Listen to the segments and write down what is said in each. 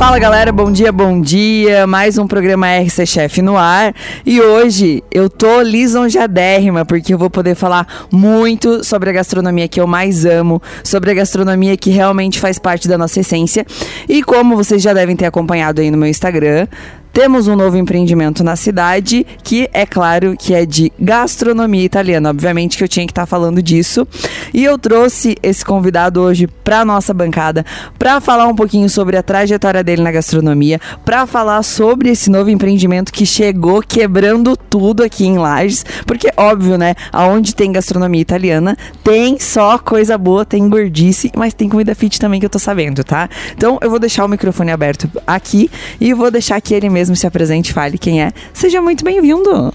Fala galera, bom dia, bom dia. Mais um programa RC Chef no ar. E hoje eu tô lisonjadérrima porque eu vou poder falar muito sobre a gastronomia que eu mais amo, sobre a gastronomia que realmente faz parte da nossa essência. E como vocês já devem ter acompanhado aí no meu Instagram, temos um novo empreendimento na cidade, que é claro que é de gastronomia italiana. Obviamente que eu tinha que estar tá falando disso. E eu trouxe esse convidado hoje para nossa bancada para falar um pouquinho sobre a trajetória dele na gastronomia, para falar sobre esse novo empreendimento que chegou quebrando tudo aqui em Lages, porque óbvio, né, aonde tem gastronomia italiana, tem só coisa boa, tem gordice, mas tem comida fit também que eu tô sabendo, tá? Então eu vou deixar o microfone aberto aqui e vou deixar que ele mesmo mesmo se apresente, fale quem é. Seja muito bem-vindo.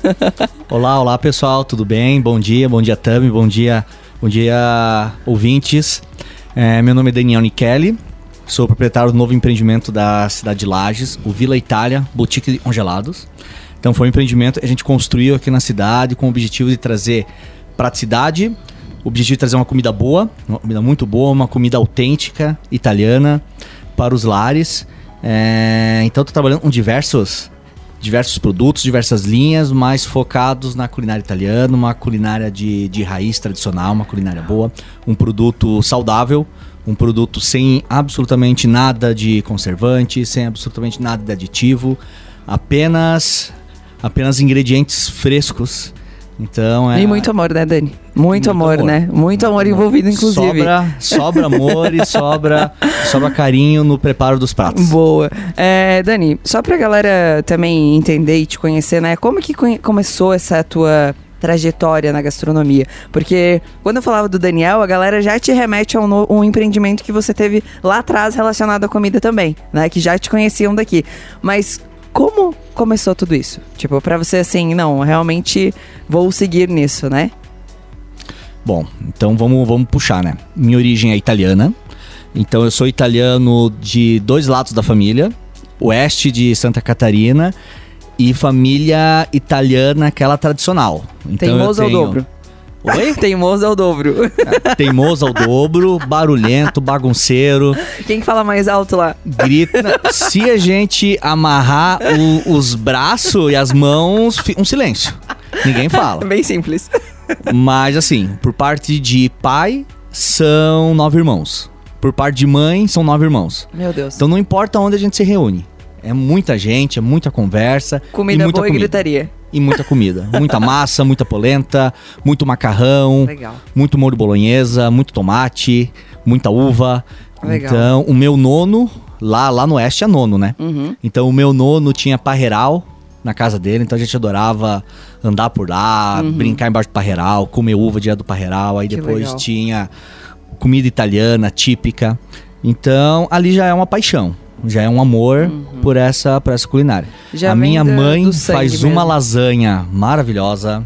olá, olá pessoal, tudo bem? Bom dia, bom dia Tami, bom dia, bom dia ouvintes. É, meu nome é Daniel Nichelli, sou proprietário do novo empreendimento da cidade de Lages, o Vila Itália Boutique Congelados. Então foi um empreendimento que a gente construiu aqui na cidade com o objetivo de trazer praticidade, o objetivo de trazer uma comida boa, uma comida muito boa, uma comida autêntica, italiana, para os lares é, então estou trabalhando com diversos, diversos produtos, diversas linhas, mais focados na culinária italiana, uma culinária de, de raiz tradicional, uma culinária boa, um produto saudável, um produto sem absolutamente nada de conservante, sem absolutamente nada de aditivo, apenas apenas ingredientes frescos então é. E muito amor, né, Dani? Muito, muito amor, amor, né? Muito amor envolvido, inclusive. Sobra, sobra amor e sobra, sobra carinho no preparo dos pratos. Boa. É, Dani, só pra galera também entender e te conhecer, né? Como que começou essa tua trajetória na gastronomia? Porque quando eu falava do Daniel, a galera já te remete a um, no, um empreendimento que você teve lá atrás relacionado à comida também, né? Que já te conheciam daqui. Mas como começou tudo isso? Tipo, para você assim, não, realmente vou seguir nisso, né? Bom, então vamos, vamos puxar, né? Minha origem é italiana. Então eu sou italiano de dois lados da família, oeste de Santa Catarina e família italiana aquela tradicional. Então eu tenho... ao dobro. Oi? Teimoso ao dobro. Teimoso ao dobro, barulhento, bagunceiro. Quem fala mais alto lá? Grita. Se a gente amarrar o, os braços e as mãos, um silêncio. Ninguém fala. Bem simples. Mas assim, por parte de pai, são nove irmãos. Por parte de mãe, são nove irmãos. Meu Deus. Então não importa onde a gente se reúne. É muita gente, é muita conversa. Comida muita boa comida. e gritaria e muita comida. muita massa, muita polenta, muito macarrão, Legal. muito molho bolonhesa, muito tomate, muita uva. Legal. Então, o meu nono, lá, lá no oeste é nono, né? Uhum. Então, o meu nono tinha parreiral na casa dele, então a gente adorava andar por lá, uhum. brincar embaixo do parreiral, comer uva dia do parreiral. Aí que depois legal. tinha comida italiana típica. Então, ali já é uma paixão já é um amor uhum. por essa por essa culinária. Já a minha mãe faz mesmo. uma lasanha maravilhosa.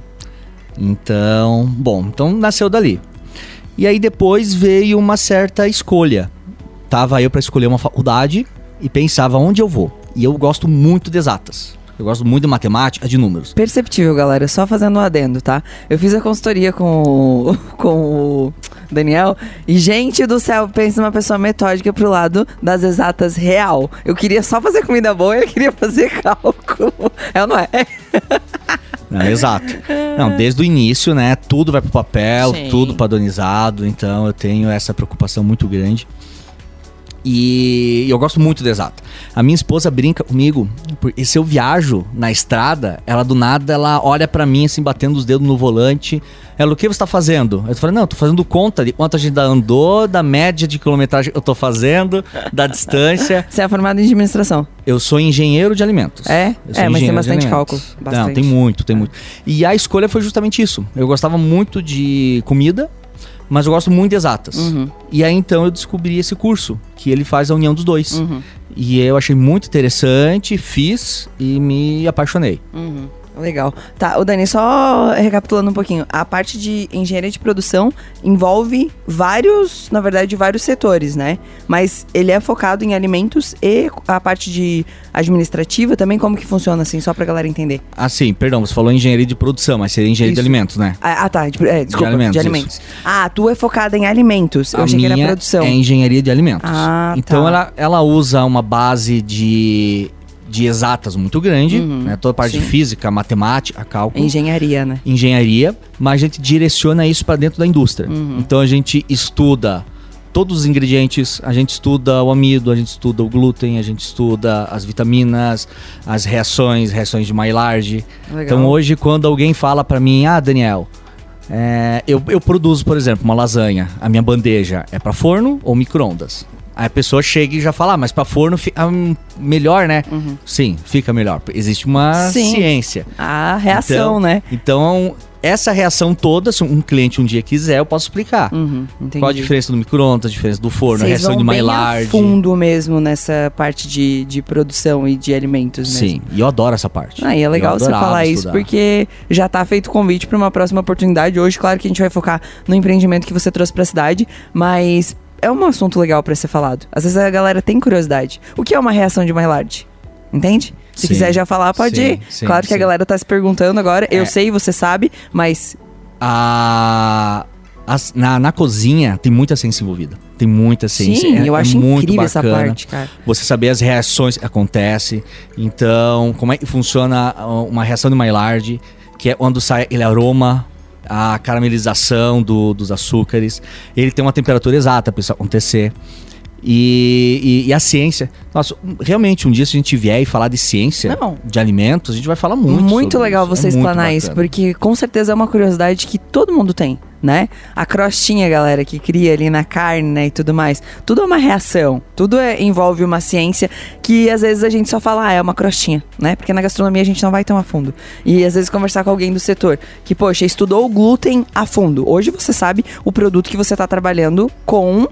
Então, bom, então nasceu dali. E aí depois veio uma certa escolha. Tava eu para escolher uma faculdade e pensava onde eu vou. E eu gosto muito de exatas. Eu gosto muito de matemática, de números. Perceptível, galera. Só fazendo um adendo, tá? Eu fiz a consultoria com o, com o Daniel e, gente do céu, pensa numa pessoa metódica pro lado das exatas real. Eu queria só fazer comida boa e ele queria fazer cálculo. É ou não é? Não, exato. Não, desde o início, né? Tudo vai pro papel, Sim. tudo padronizado. Então eu tenho essa preocupação muito grande. E eu gosto muito de exato. A minha esposa brinca comigo, porque se eu viajo na estrada, ela do nada ela olha para mim assim batendo os dedos no volante. Ela, o que você tá fazendo? Eu falei, não, eu tô fazendo conta de quanto a gente andou, da média de quilometragem que eu tô fazendo, da distância. Você é formado em administração? Eu sou engenheiro de alimentos. É? É, mas tem bastante cálculo. Bastante. Não, tem muito, tem muito. E a escolha foi justamente isso. Eu gostava muito de comida, mas eu gosto muito de exatas. Uhum. E aí então eu descobri esse curso, que ele faz a união dos dois. Uhum. E eu achei muito interessante, fiz e me apaixonei. Uhum. Legal. Tá, o Dani, só recapitulando um pouquinho. A parte de engenharia de produção envolve vários, na verdade, vários setores, né? Mas ele é focado em alimentos e a parte de administrativa também, como que funciona, assim, só pra galera entender. Ah, sim, perdão, você falou engenharia de produção, mas seria engenharia Isso. de alimentos, né? Ah, ah, tá. De, é, desculpa, de alimentos, alimentos. Ah, a tua é focada em alimentos. Eu a achei que minha era produção. é engenharia de alimentos. Ah, então tá. ela, ela usa uma base de, de exatas muito grande, né? Toda a parte de Uhum. sim. física, matemática, cálculo. Engenharia, né? engenharia, mas a gente direciona isso para dentro da indústria. Uhum. Então a gente estuda todos os ingredientes, a gente estuda o amido, a gente estuda o glúten, a gente estuda as vitaminas, as reações, reações de Maillard. Legal. Então hoje quando alguém fala para mim, ah, Daniel, é, eu, eu produzo, por exemplo, uma lasanha, a minha bandeja é para forno ou micro-ondas? Aí a pessoa chega e já fala, ah, mas para forno fica hum, melhor, né? Sim, fica melhor. Existe uma Uhum. Sim. ciência. A reação, Então- né? Então, essa reação toda, se um cliente um dia quiser, eu posso explicar. Uhum. Qual a diferença do micro-ondas, a diferença do forno, a Vocês reação vão de a Maillard. fundo mesmo nessa parte de, de produção e de alimentos mesmo. Sim, e eu adoro essa parte. Ah, e é legal você falar isso, estudar. porque já tá feito o convite para uma próxima oportunidade. Hoje, claro que a gente vai focar no empreendimento que você trouxe pra cidade, mas é um assunto legal pra ser falado. Às vezes a galera tem curiosidade. O que é uma reação de Maillard? Entende? Se Sim, quiser já falar, pode sim, ir. sim, claro que a galera tá se perguntando agora. Eu É. sei, você sabe, mas A... as- na, na cozinha tem muita ciência envolvida. Tem muita ciência. sim, é, eu é acho muito incrível essa bacana. parte, cara. Você saber as reações que acontecem. Então, como é que funciona uh, uma reação de Maillard, que é quando sai aquele aroma, a caramelização do- dos açúcares. Ele tem uma temperatura exata para isso acontecer. E, e- e a ciência. Nossa, realmente, um dia se a gente vier e falar de ciência Não. de alimentos, a gente vai falar muito. Muito sobre legal isso. você É explanar isso, porque com certeza é uma curiosidade que todo mundo tem, né? A crostinha, galera, que cria ali na carne, né, e tudo mais. Tudo é uma reação, tudo é- envolve uma ciência que às vezes a gente só fala, ah, é uma crostinha, né? Porque na gastronomia a gente não vai tão a fundo. E às vezes conversar com alguém do setor que, poxa, estudou o glúten a fundo. Hoje você sabe o produto que você tá trabalhando com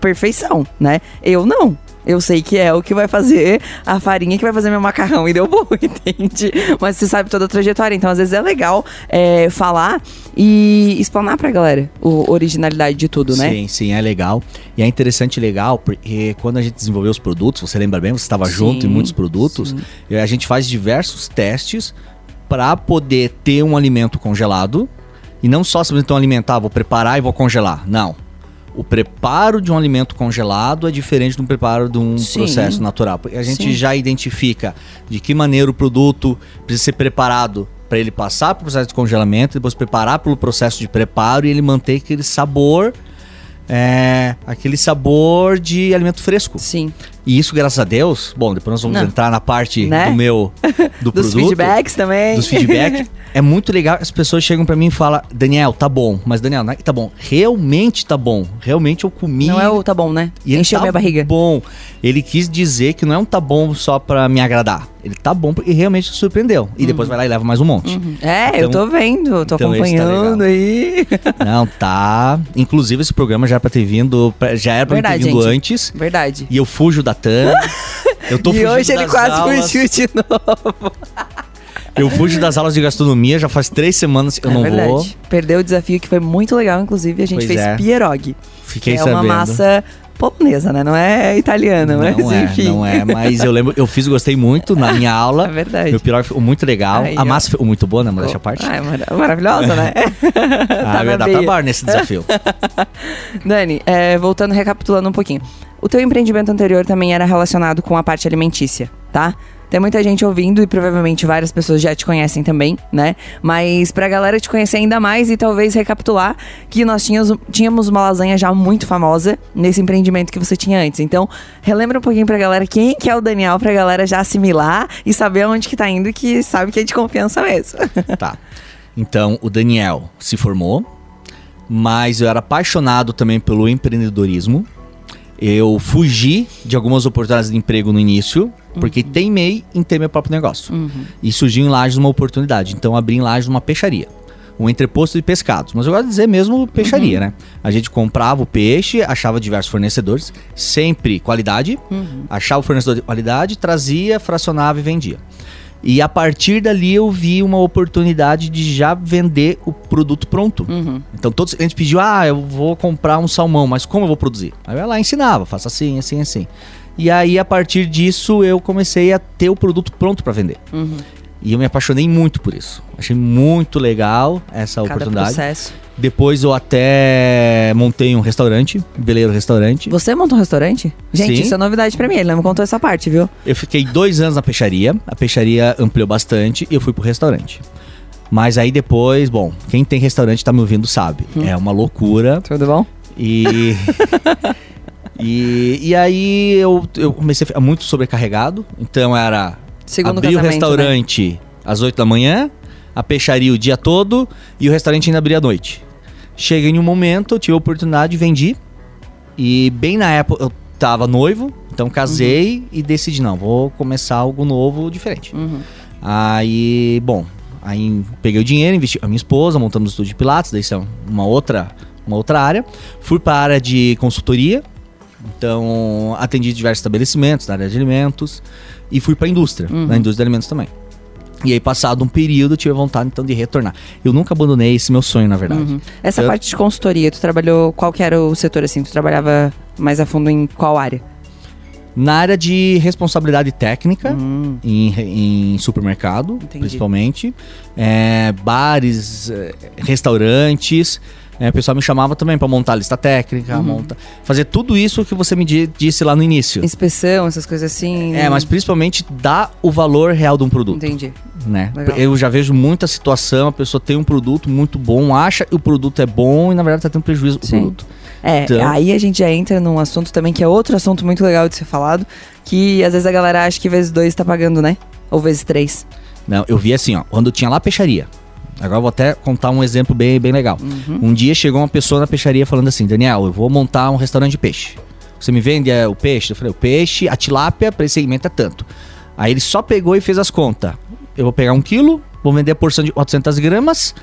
perfeição, né? Eu não. Eu sei que é o que vai fazer a farinha que vai fazer meu macarrão e deu bom, entende? Mas você sabe toda a trajetória, então às vezes é legal é, falar e explanar pra galera a originalidade de tudo, né? Sim, sim, é legal. E é interessante e legal, porque quando a gente desenvolveu os produtos, você lembra bem, você estava junto em muitos produtos, sim. e a gente faz diversos testes para poder ter um alimento congelado e não só simplesmente um alimentar, vou preparar e vou congelar. Não. O preparo de um alimento congelado é diferente do preparo de um Sim. processo natural. Porque a gente Sim. já identifica de que maneira o produto precisa ser preparado para ele passar pelo processo de congelamento, depois preparar pelo processo de preparo e ele manter aquele sabor, é, aquele sabor de alimento fresco. Sim. E isso, graças a Deus, bom, depois nós vamos Não. entrar na parte Né? do meu do Dos produto, feedbacks também. dos feedback. é muito legal. As pessoas chegam pra mim e falam: Daniel, tá bom. Mas, Daniel, não é que tá bom. Realmente tá bom. Realmente eu comi. Não é o tá bom, né? e Encheu tá minha barriga. bom. Ele quis dizer que não é um tá bom só pra me agradar. Ele tá bom porque realmente surpreendeu. E depois vai lá e leva mais um monte. Uhum. É, eu Então- tô vendo, tô então tá acompanhando aí. Não, tá. Inclusive, esse programa já era pra ter vindo. Já era pra mim ter Verdade, vindo gente. antes. Verdade. E eu fujo da Tânia. Eu tô e fugindo hoje ele quase aulas. fugiu de novo. Eu fujo das aulas de gastronomia, já faz três semanas que eu é não verdade. vou. Perdeu o desafio que foi muito legal, inclusive a gente Pois fez é. pierogi. Fiquei que é sabendo. uma massa polonesa, né? Não é italiana, mas não é, enfim. não é, mas eu lembro, eu fiz e gostei muito na minha É aula. verdade. Meu pirogue ficou muito legal. Aí, a massa ficou muito boa, né? Mas deixa a parte. Ah, é mara- maravilhosa, né? ah, tá vai na dar trabalho nesse desafio. Dani, é, voltando, recapitulando um pouquinho. O teu empreendimento anterior também era relacionado com a parte alimentícia, tá? Tem muita gente ouvindo e provavelmente várias pessoas já te conhecem também, né? Mas pra galera te conhecer ainda mais e talvez recapitular que nós tínhamos, tínhamos uma lasanha já muito famosa nesse empreendimento que você tinha antes. Então, relembra um pouquinho pra galera quem que é o Daniel pra galera já assimilar e saber aonde que tá indo que sabe que é de confiança mesmo. tá. Então, o Daniel se formou, mas eu era apaixonado também pelo empreendedorismo. Eu fugi de algumas oportunidades de emprego no início, porque teimei em ter meu próprio negócio. E surgiu em Lages uma oportunidade. Então, abri em Lages uma peixaria. Um entreposto de pescados. Mas eu gosto de dizer mesmo peixaria, né? A gente comprava o peixe, achava diversos fornecedores, sempre qualidade. Achava o fornecedor de qualidade, trazia, fracionava e vendia. E a partir dali eu vi uma oportunidade de já vender o produto pronto. Uhum. Então todos a gente pediu, ah, eu vou comprar um salmão, mas como eu vou produzir? Aí eu ia lá e ensinava, faça assim, assim, assim. E aí a partir disso eu comecei a ter o produto pronto para vender. Uhum. E eu me apaixonei muito por isso. Achei muito legal essa Cada oportunidade. processo. Depois eu até montei um restaurante, Beleiro Restaurante. Você montou um restaurante? Gente, Sim. isso é novidade pra mim. Ele não me contou essa parte, viu? Eu fiquei dois anos na peixaria. A peixaria ampliou bastante e eu fui pro restaurante. Mas aí depois, bom, quem tem restaurante tá me ouvindo sabe. Hum. É uma loucura. Tudo bom? E. e, e aí eu, eu comecei a ficar muito sobrecarregado. Então era Segundo abrir o né? restaurante às 8 da manhã, a peixaria o dia todo e o restaurante ainda abria à noite. Cheguei em um momento, eu tive a oportunidade, vendi. E bem na época eu tava noivo, então casei e decidi, não, vou começar algo novo, diferente. Uhum. Aí, bom, aí peguei o dinheiro, investi com a minha esposa, montamos o estúdio de Pilates, daí isso é uma outra, uma outra área. Fui para a área de consultoria, então atendi diversos estabelecimentos na área de alimentos e fui para a indústria, Uhum. na indústria de alimentos também. E aí, passado um período, tive vontade então de retornar. Eu nunca abandonei esse meu sonho, na verdade. Uhum. Essa parte de consultoria, tu trabalhou. Qual que era o setor assim? Tu trabalhava mais a fundo em qual área? Na área de responsabilidade técnica, Hum, em, em supermercado, Entendi. principalmente, é, bares, é, restaurantes. É, o pessoal me chamava também para montar a lista técnica, Uhum. monta, fazer tudo isso que você me di- disse lá no início. inspeção, essas coisas assim. É, mas principalmente dar o valor real de um produto, Entendi. né? Legal. Eu já vejo muita situação, a pessoa tem um produto muito bom, acha que o produto é bom e na verdade tá tendo prejuízo Sim. produto. É, Então- aí a gente já entra num assunto também que é outro assunto muito legal de ser falado, que às vezes a galera acha que vezes dois tá pagando, né? Ou vezes três. Não, eu vi assim, ó, quando tinha lá a peixaria. Agora eu vou até contar um exemplo bem, bem legal. Uhum. Um dia chegou uma pessoa na peixaria falando assim: Daniel, eu vou montar um restaurante de peixe. Você me vende é, o peixe? Eu falei: o peixe, a tilápia, para esse segmento é tanto. Aí ele só pegou e fez as contas. Eu vou pegar um quilo, vou vender a porção de 400 gramas,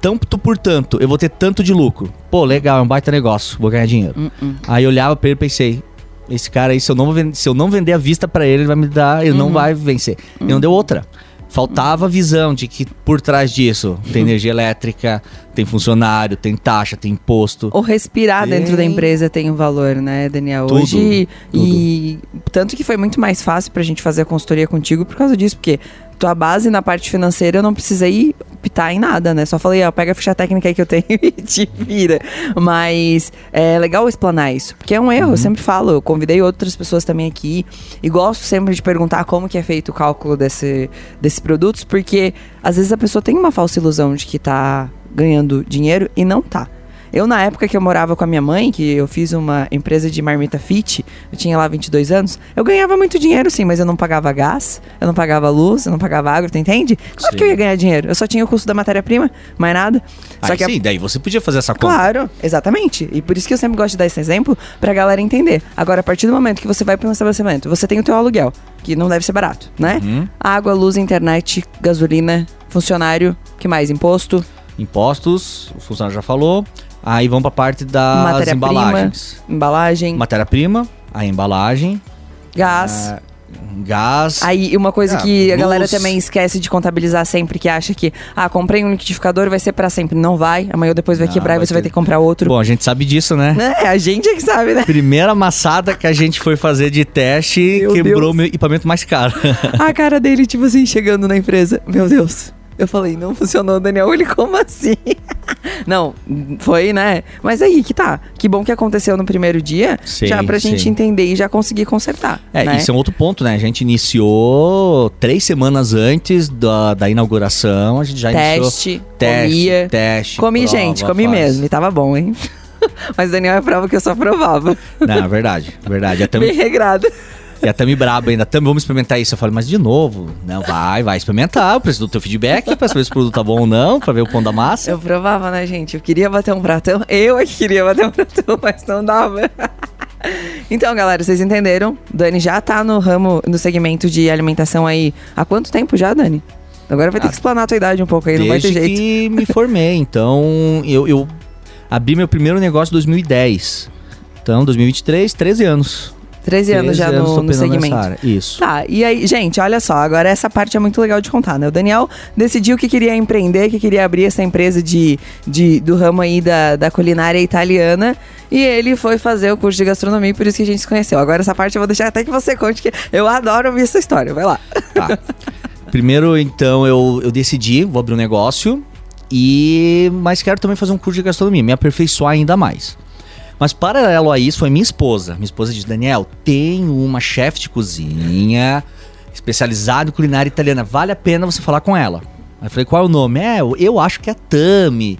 tanto por tanto, eu vou ter tanto de lucro. Pô, legal, é um baita negócio, vou ganhar dinheiro. Hum, hum. Aí eu olhava pra ele e pensei: esse cara aí, se eu não, ven- se eu não vender a vista pra ele, ele vai me dar, ele Uhum. não vai vencer. E não deu outra. Faltava a visão de que por trás disso tem energia elétrica, tem funcionário, tem taxa, tem imposto. Ou respirar Tem. dentro da empresa tem um valor, né, Daniel? Tudo, Hoje. E tanto que foi muito mais fácil pra gente fazer a consultoria contigo por causa disso, porque tua base na parte financeira eu não precisei pitar em nada, né? Só falei, ó, pega a ficha técnica aí que eu tenho e te vira. Mas é legal explanar isso, porque é um erro, eu sempre falo, eu convidei outras pessoas também aqui e gosto sempre de perguntar como que é feito o cálculo desse, desses produtos, porque às vezes a pessoa tem uma falsa ilusão de que tá ganhando dinheiro e não tá. Eu, na época que eu morava com a minha mãe, que eu fiz uma empresa de marmita fit, eu tinha lá 22 anos, eu ganhava muito dinheiro, sim, mas eu não pagava gás, eu não pagava luz, eu não pagava água, tu entende? Claro Sim. que eu ia ganhar dinheiro. Eu só tinha o custo da matéria-prima, mais nada. Só Aí que a- sim, daí você podia fazer essa conta. Claro, exatamente. E por isso que eu sempre gosto de dar esse exemplo pra galera entender. Agora, a partir do momento que você vai para um estabelecimento, você tem o teu aluguel, que não deve ser barato, né? Uhum. Água, luz, internet, gasolina, funcionário, que mais? Imposto, Impostos, o funcionário já falou. Aí vamos pra parte das Matéria-prima. embalagens. embalagem, Matéria-prima, a embalagem, gás. ah, gás. Aí, uma coisa Ah, que a luz. galera também esquece de contabilizar sempre, que acha que, ah, comprei um liquidificador, vai ser pra sempre. Não vai, amanhã ou depois vai Não, quebrar e vai você vai ter- ter que comprar outro. Bom, a gente sabe disso, né? É, a gente é que sabe, né? Primeira amassada que a gente foi fazer de teste Meu quebrou Deus. o meu equipamento mais caro. A cara dele, tipo assim, chegando na empresa. Meu Deus. Eu falei, não funcionou, Daniel. Ele, como assim? Não, foi, né? Mas aí que tá. Que bom que aconteceu no primeiro dia. Sim, já pra gente sim. entender e já conseguir consertar. É, né? isso é um outro ponto, né? A gente iniciou três semanas antes da, da inauguração, a gente já iniciou Teste, teste, comia. teste. Comi, prova, gente, comi faz. mesmo. E tava bom, hein? Mas Daniel é prova que eu só provava. Não, é verdade, verdade. Até, Bem regrado. E até me brabo ainda. Também vamos experimentar isso. Eu falei, mas de novo? Não, vai, vai experimentar. Eu preciso do teu feedback pra saber se o produto tá bom ou não, pra ver o pão da massa. Eu provava, né, gente? Eu queria bater um pratão. Eu é que queria bater um pratão, mas não dava. Então, galera, vocês entenderam? Dani já tá no ramo, no segmento de alimentação aí. Há quanto tempo já, Dani? Agora vai ter Ah, que explanar a tua idade um pouco aí, não vai ter Desde jeito. que me formei. Então, eu, eu abri meu primeiro negócio em 2010. Então, 2023, 13 anos. 13 anos já no, no segmento. Isso. Tá, e aí, gente, olha só, agora essa parte é muito legal de contar, né? O Daniel decidiu que queria empreender, que queria abrir essa empresa de, de, do ramo aí da, da culinária italiana. E ele foi fazer o curso de gastronomia, por isso que a gente se conheceu. Agora essa parte eu vou deixar até que você conte, que eu adoro ouvir essa história. Vai lá. Tá. Primeiro, então, eu, eu decidi, vou abrir um negócio. E mas quero também fazer um curso de gastronomia, me aperfeiçoar ainda mais. Mas paralelo a isso foi minha esposa. Minha esposa disse: Daniel, tem uma chefe de cozinha especializada em culinária italiana. Vale a pena você falar com ela. Aí eu falei: qual é o nome? É, eu acho que é Tami.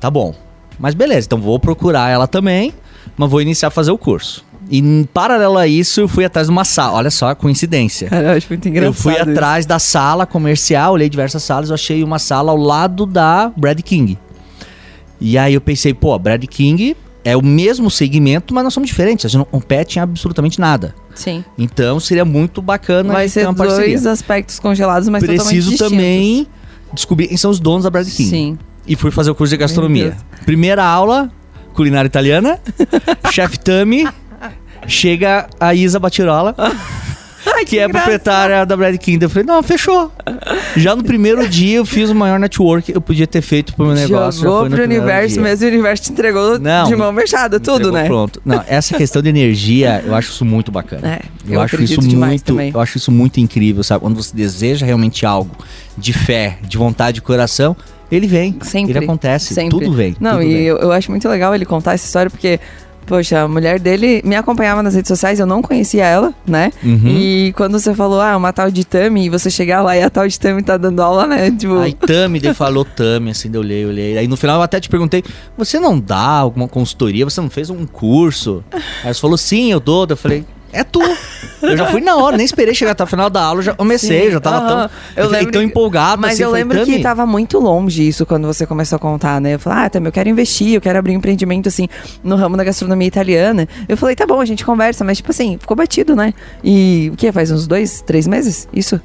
Tá bom. Mas beleza, então vou procurar ela também, mas vou iniciar a fazer o curso. E em paralelo a isso, eu fui atrás de uma sala. Olha só a coincidência. Cara, eu acho muito engraçado. Eu fui atrás isso. da sala comercial, olhei diversas salas, eu achei uma sala ao lado da Brad King. E aí eu pensei, pô, Brad King é o mesmo segmento, mas nós somos diferentes. A gente não compete em absolutamente nada. Sim. Então seria muito bacana Vai ser dois aspectos congelados, mas Preciso também descobrir quem são os donos da Brad King. Sim. E fui fazer o curso de gastronomia. Primeira aula, culinária italiana, chef Tami, chega a Isa Batirola. Ai, que, que é proprietária da Brad King. Eu falei, não, fechou. Já no primeiro dia eu fiz o maior network que eu podia ter feito pro meu negócio. Jogou pro universo dia. mesmo, o universo te entregou não, de mão fechada, tudo, né? Pronto. Não, essa questão de energia, eu acho isso muito bacana. É, eu, eu acho isso muito, também. eu acho isso muito incrível, sabe? Quando você deseja realmente algo de fé, de vontade, de coração, ele vem. Sempre. Ele acontece. Sempre. Tudo vem. Não, tudo e vem. Eu, eu acho muito legal ele contar essa história, porque Poxa, a mulher dele me acompanhava nas redes sociais, eu não conhecia ela, né? Uhum. E quando você falou, ah, uma tal de Tami, e você chegar lá e a tal de Tami tá dando aula, né? Tipo... Aí Tami, ele falou Tami, assim, eu olhei, olhei. Aí no final eu até te perguntei, você não dá alguma consultoria? Você não fez um curso? Aí você falou, sim, eu dou. Eu falei, é tu. Eu já fui na hora, nem esperei chegar até o final da aula, já comecei, Sim. já tava tão, eu lembro tão empolgado. Mas assim, eu lembro que tava muito longe isso quando você começou a contar, né? Eu falei, ah, também eu quero investir, eu quero abrir um empreendimento assim no ramo da gastronomia italiana. Eu falei, tá bom, a gente conversa, mas tipo assim, ficou batido, né? E o que? Faz uns dois, três meses? Isso?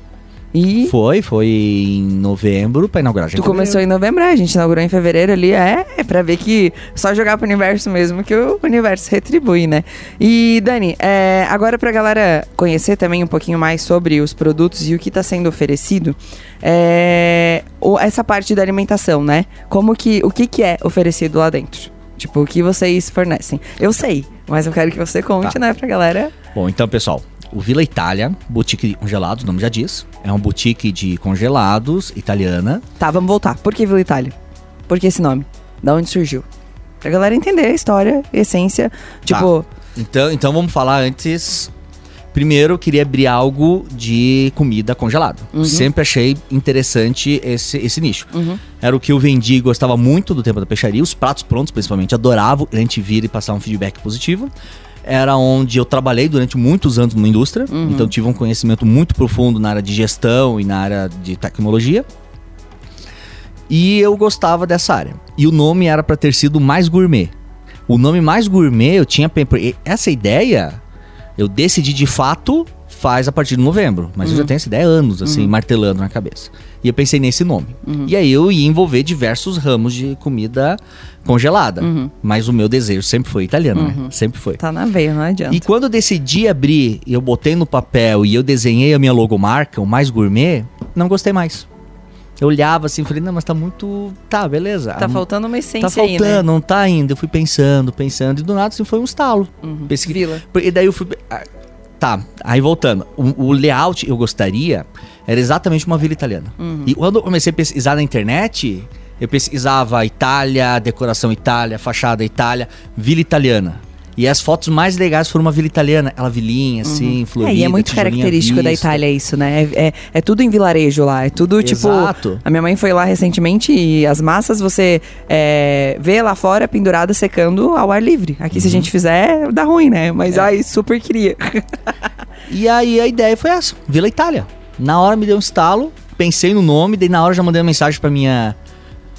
E... Foi, foi em novembro pra inaugurar. Tu começou em novembro, é, a gente inaugurou em fevereiro ali, é, é pra ver que só jogar pro universo mesmo que o universo retribui, né? E, Dani, é, agora pra galera conhecer também um pouquinho mais sobre os produtos e o que tá sendo oferecido, é, essa parte da alimentação, né? Como que, o que que é oferecido lá dentro? Tipo, o que vocês fornecem? Eu sei, mas eu quero que você conte, tá. né, pra galera. Bom, então, pessoal, o Vila Itália, boutique de congelados, o nome já diz. É um boutique de congelados italiana. Tá, vamos voltar. Por que Vila Itália? Por que esse nome? Da onde surgiu? Pra galera entender a história, a essência. Tipo. Tá. Então, então vamos falar antes. Primeiro, eu queria abrir algo de comida congelado. Uhum. Sempre achei interessante esse, esse nicho. Uhum. Era o que eu vendi e gostava muito do tempo da peixaria. Os pratos prontos, principalmente, adorava a gente vir e passar um feedback positivo era onde eu trabalhei durante muitos anos numa indústria, uhum. então tive um conhecimento muito profundo na área de gestão e na área de tecnologia. E eu gostava dessa área. E o nome era para ter sido mais gourmet. O nome mais gourmet eu tinha essa ideia eu decidi de fato faz a partir de novembro, mas uhum. eu já uhum. tenho essa ideia há anos assim, uhum. martelando na cabeça. E eu pensei nesse nome. Uhum. E aí eu ia envolver diversos ramos de comida congelada. Uhum. Mas o meu desejo sempre foi italiano, né? Uhum. Sempre foi. Tá na veia, não adianta. E quando eu decidi abrir, eu botei no papel e eu desenhei a minha logomarca, o mais gourmet, não gostei mais. Eu olhava assim, falei, não, mas tá muito. Tá, beleza. Tá faltando uma essência Tá faltando, aí, né? não tá ainda. Eu fui pensando, pensando, e do nada assim foi um estalo. Uhum. Vila. E daí eu fui. Tá, aí voltando. O, o layout eu gostaria era exatamente uma vila italiana. Uhum. E quando eu comecei a pesquisar na internet, eu pesquisava Itália, decoração Itália, fachada Itália, vila italiana. E as fotos mais legais foram uma vila italiana, aquela vilinha assim, uhum. florida. É, e é muito característico da Itália isso, né? É, é, é, tudo em vilarejo lá. É tudo tipo. Exato. A minha mãe foi lá recentemente e as massas você é, vê lá fora pendurada secando ao ar livre. Aqui, uhum. se a uhum. gente fizer, dá ruim, né? Mas é. aí super queria. e aí a ideia foi essa: Vila Itália. Na hora me deu um estalo, pensei no nome, daí na hora já mandei uma mensagem pra minha.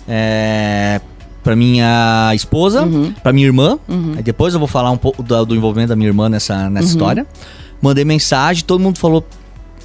É, pra minha esposa, uhum. pra minha irmã. Uhum. Aí depois eu vou falar um pouco do, do envolvimento da minha irmã nessa, nessa uhum. história. Mandei mensagem, todo mundo falou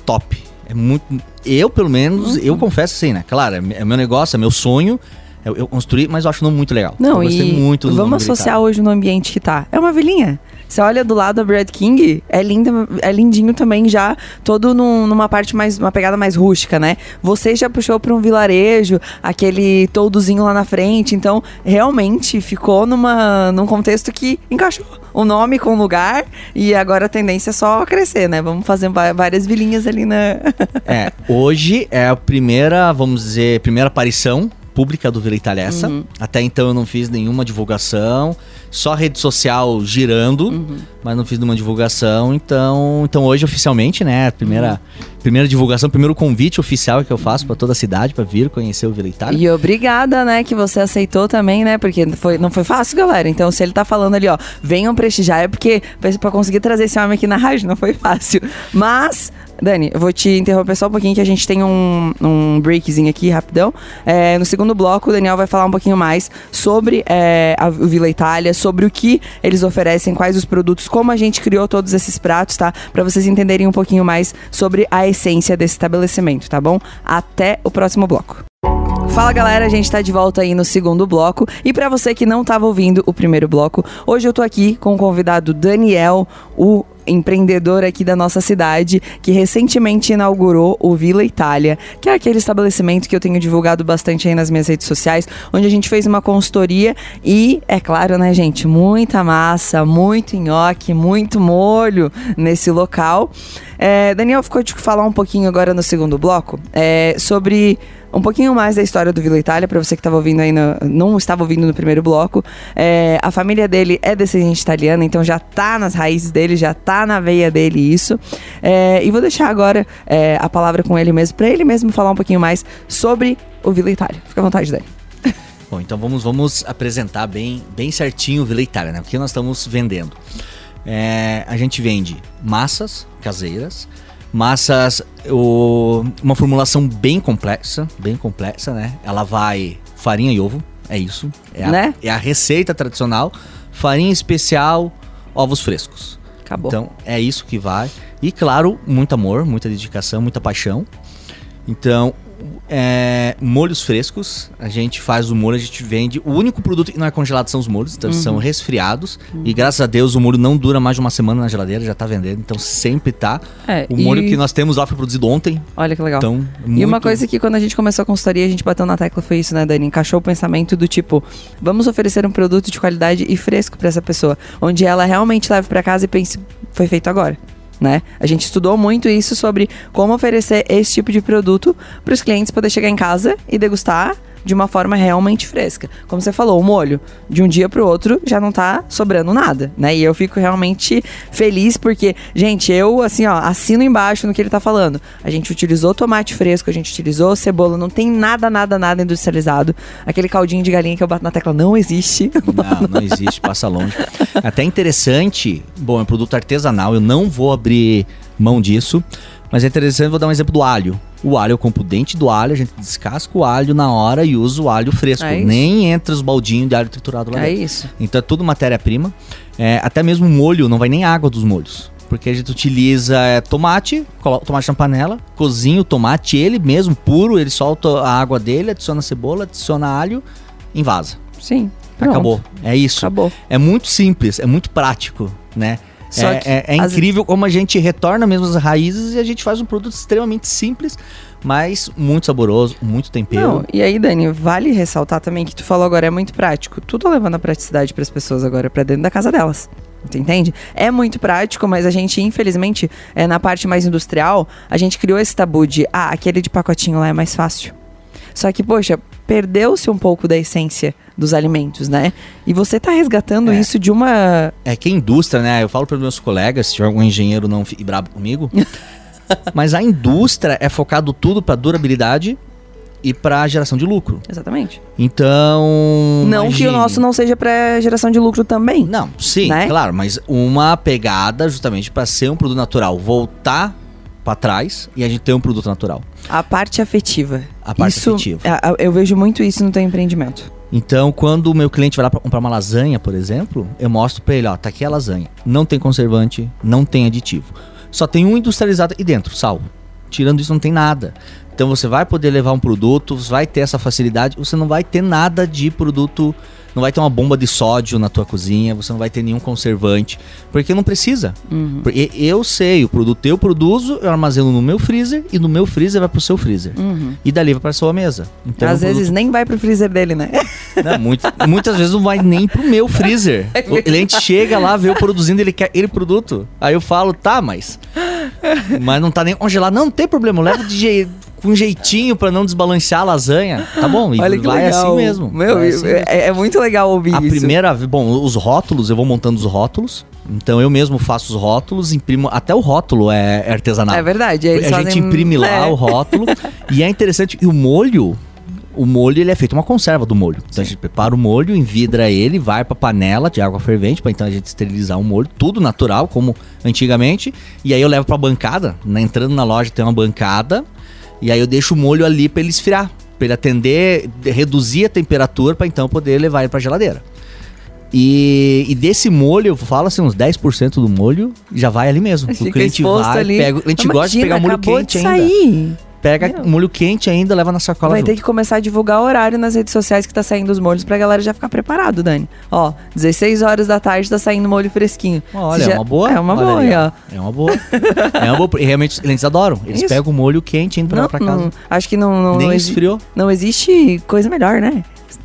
top. É muito. Eu, pelo menos, eu uhum. confesso assim, né? Claro, é, é meu negócio, é meu sonho. Eu, eu construí, mas eu acho o nome muito legal. Não, eu gostei e muito do vamos associar hoje no ambiente que tá. É uma vilinha. Você olha do lado a Brad King, é linda, é lindinho também já, todo num- numa parte mais, uma pegada mais rústica, né? Você já puxou para um vilarejo, aquele toldozinho lá na frente, então realmente ficou numa, num contexto que encaixou o nome com o lugar e agora a tendência é só crescer, né? Vamos fazer várias vilinhas ali na... É, hoje é a primeira, vamos dizer, primeira aparição pública do Vila Itália essa. Uhum. Até então eu não fiz nenhuma divulgação, só rede social girando, Uhum. mas não fiz nenhuma divulgação. Então, então hoje oficialmente, né, primeira, primeira divulgação, primeiro convite oficial que eu faço para toda a cidade para vir conhecer o Vila Itália. E obrigada, né, que você aceitou também, né? Porque foi, não foi fácil, galera. Então, se ele tá falando ali, ó, venham prestigiar, é porque pra conseguir trazer esse homem aqui na rádio não foi fácil. Mas, Dani, eu vou te interromper só um pouquinho, que a gente tem um, um breakzinho aqui, rapidão. É, no segundo bloco, o Daniel vai falar um pouquinho mais sobre é, a, Vila Itália, sobre o que eles oferecem, quais os produtos, como a gente criou todos esses pratos, tá? Pra vocês entenderem um pouquinho mais sobre a essência desse estabelecimento, tá bom? Até o próximo bloco. Fala galera, a gente tá de volta aí no segundo bloco. E pra você que não tava ouvindo o primeiro bloco, hoje eu tô aqui com o convidado Daniel, o empreendedor aqui da nossa cidade, que recentemente inaugurou o Vila Itália, que é aquele estabelecimento que eu tenho divulgado bastante aí nas minhas redes sociais, onde a gente fez uma consultoria e, é claro, né, gente, muita massa, muito nhoque, muito molho nesse local. É, Daniel ficou de falar um pouquinho agora no segundo bloco é, sobre um pouquinho mais da história do Vila Itália, para você que estava ouvindo no- não estava ouvindo no primeiro bloco. É, a família dele é descendente italiana, então já tá nas raízes dele, já tá na veia dele isso. É, e vou deixar agora é, a palavra com ele mesmo, para ele mesmo falar um pouquinho mais sobre o Vila Itália. Fica à vontade, Dani. Bom, então vamos, vamos apresentar bem, bem certinho o Vila Itália, né? Porque nós estamos vendendo. É, a gente vende massas caseiras, massas, o- uma formulação bem complexa, bem complexa, né? Ela vai farinha e ovo, é isso. É a, Né? é a receita tradicional, farinha especial, ovos frescos. Acabou. Então é isso que vai. E claro, muito amor, muita dedicação, muita paixão. Então, é, molhos frescos, a gente faz o molho, a gente vende. O único produto que não é congelado são os molhos, então são resfriados. E graças a Deus o molho não dura mais de uma semana na geladeira, já tá vendendo, então sempre tá. É, O e- molho que nós temos lá foi produzido ontem, Olha que legal. então E muito- uma coisa que quando a gente começou a consultoria, a gente bateu na tecla foi isso, né, Dani? Encaixou o pensamento do tipo, vamos oferecer um produto de qualidade e fresco pra essa pessoa, onde ela realmente leve pra casa e pense, foi feito agora. Né? A gente estudou muito isso sobre como oferecer esse tipo de produto para os clientes poder chegar em casa e degustar de uma forma realmente fresca. Como você falou, o molho, de um dia pro outro já não tá sobrando nada, né? E eu fico realmente feliz porque, gente, eu assim, ó, assino embaixo no que ele tá falando. A gente utilizou tomate fresco, a gente utilizou cebola, não tem nada, nada, nada industrializado. Aquele caldinho de galinha que eu bato na tecla não existe. Não, não existe, passa longe. Até interessante, bom, é um produto artesanal, eu não vou abrir mão disso, mas é interessante, vou dar um exemplo do alho. O alho, eu compro o dente do alho, a gente descasca o alho na hora e usa o alho fresco. É. Nem entra os baldinhos de alho triturado lá É dentro. isso. Então é tudo matéria-prima. É, até mesmo o molho, não vai nem água dos molhos. Porque a gente utiliza é, tomate, coloca o tomate na panela, cozinha o tomate, ele mesmo, puro, ele solta a água dele, adiciona cebola, adiciona alho, invasa. Sim. Pronto. Acabou. É isso. Acabou. É muito simples, é muito prático, né? Só é, é- é as- incrível como a gente retorna mesmo as raízes e a gente faz um produto extremamente simples, mas muito saboroso, muito tempero. Não, e aí, Dani, vale ressaltar também que tu falou agora é muito prático. Tudo levando a praticidade para as pessoas agora, para dentro da casa delas. Tu entende? É muito prático, mas a gente, infelizmente, é, na parte mais industrial, a gente criou esse tabu de, ah, aquele de pacotinho lá é mais fácil. Só que, poxa, perdeu-se um pouco da essência dos alimentos, né? E você tá resgatando É. isso de uma. É que a indústria, né? Eu falo para meus colegas, se tiver algum engenheiro não fique brabo comigo, mas a indústria é focado tudo para durabilidade e para geração de lucro. Exatamente. Então, Não que imagine- o nosso não seja para geração de lucro também. Não, sim, Né? claro, mas uma pegada justamente para ser um produto natural, voltar para trás e a gente ter um produto natural. A parte afetiva. A parte isso, afetiva. Eu vejo muito isso no teu empreendimento. Então, quando o meu cliente vai lá para comprar uma lasanha, por exemplo, eu mostro para ele, ó, tá aqui a lasanha. Não tem conservante, não tem aditivo. Só tem um industrializado aqui dentro, sal. Tirando isso, não tem nada. Então você vai poder levar um produto, vai ter essa facilidade, você não vai ter nada de produto não vai ter uma bomba de sódio na tua cozinha, você não vai ter nenhum conservante, porque não precisa. Uhum. Porque eu sei, o produto eu produzo, eu armazeno no meu freezer e no meu freezer vai pro seu freezer. Uhum. E dali vai pra sua mesa. Então, Às vezes produto... nem vai pro freezer dele, né? Não, muito, muitas vezes não vai nem pro meu freezer. É o cliente chega lá, vê eu produzindo, ele quer ele produto. Aí eu falo, tá, mas. Mas não tá nem congelado. Não, não tem problema, eu levo de jeito com jeitinho para não desbalancear a lasanha. Tá bom, e Olha que vai legal. assim mesmo. Meu, assim é, é, muito legal ouvir a isso. A primeira, bom, os rótulos, eu vou montando os rótulos. Então eu mesmo faço os rótulos, imprimo. Até o rótulo é, artesanal. É verdade. a fazem... gente imprime lá é. o rótulo. e é interessante. E o molho, o molho ele é feito uma conserva do molho. Então Sim. a gente prepara o molho, envidra ele, vai para panela de água fervente para então a gente esterilizar o molho, tudo natural como antigamente. E aí eu levo para bancada, né? entrando na loja tem uma bancada e aí eu deixo o molho ali para ele esfriar, para ele atender, reduzir a temperatura para então poder levar ele para geladeira. E, e, desse molho, eu falo assim, uns 10% do molho já vai ali mesmo. o cliente vai, ali. pega, o cliente Imagina, gosta de pegar molho quente ainda pega Meu. molho quente ainda, leva na sacola Vai junto. ter que começar a divulgar o horário nas redes sociais que tá saindo os molhos pra galera já ficar preparado, Dani. Ó, 16 horas da tarde tá saindo molho fresquinho. Olha, já... é uma boa. É uma boa, aí, ó. É uma boa. é uma boa. E realmente, eles adoram. Eles Isso. pegam o molho quente indo pra, pra casa. Não, acho que não... não Nem não esfriou. Não existe coisa melhor, né?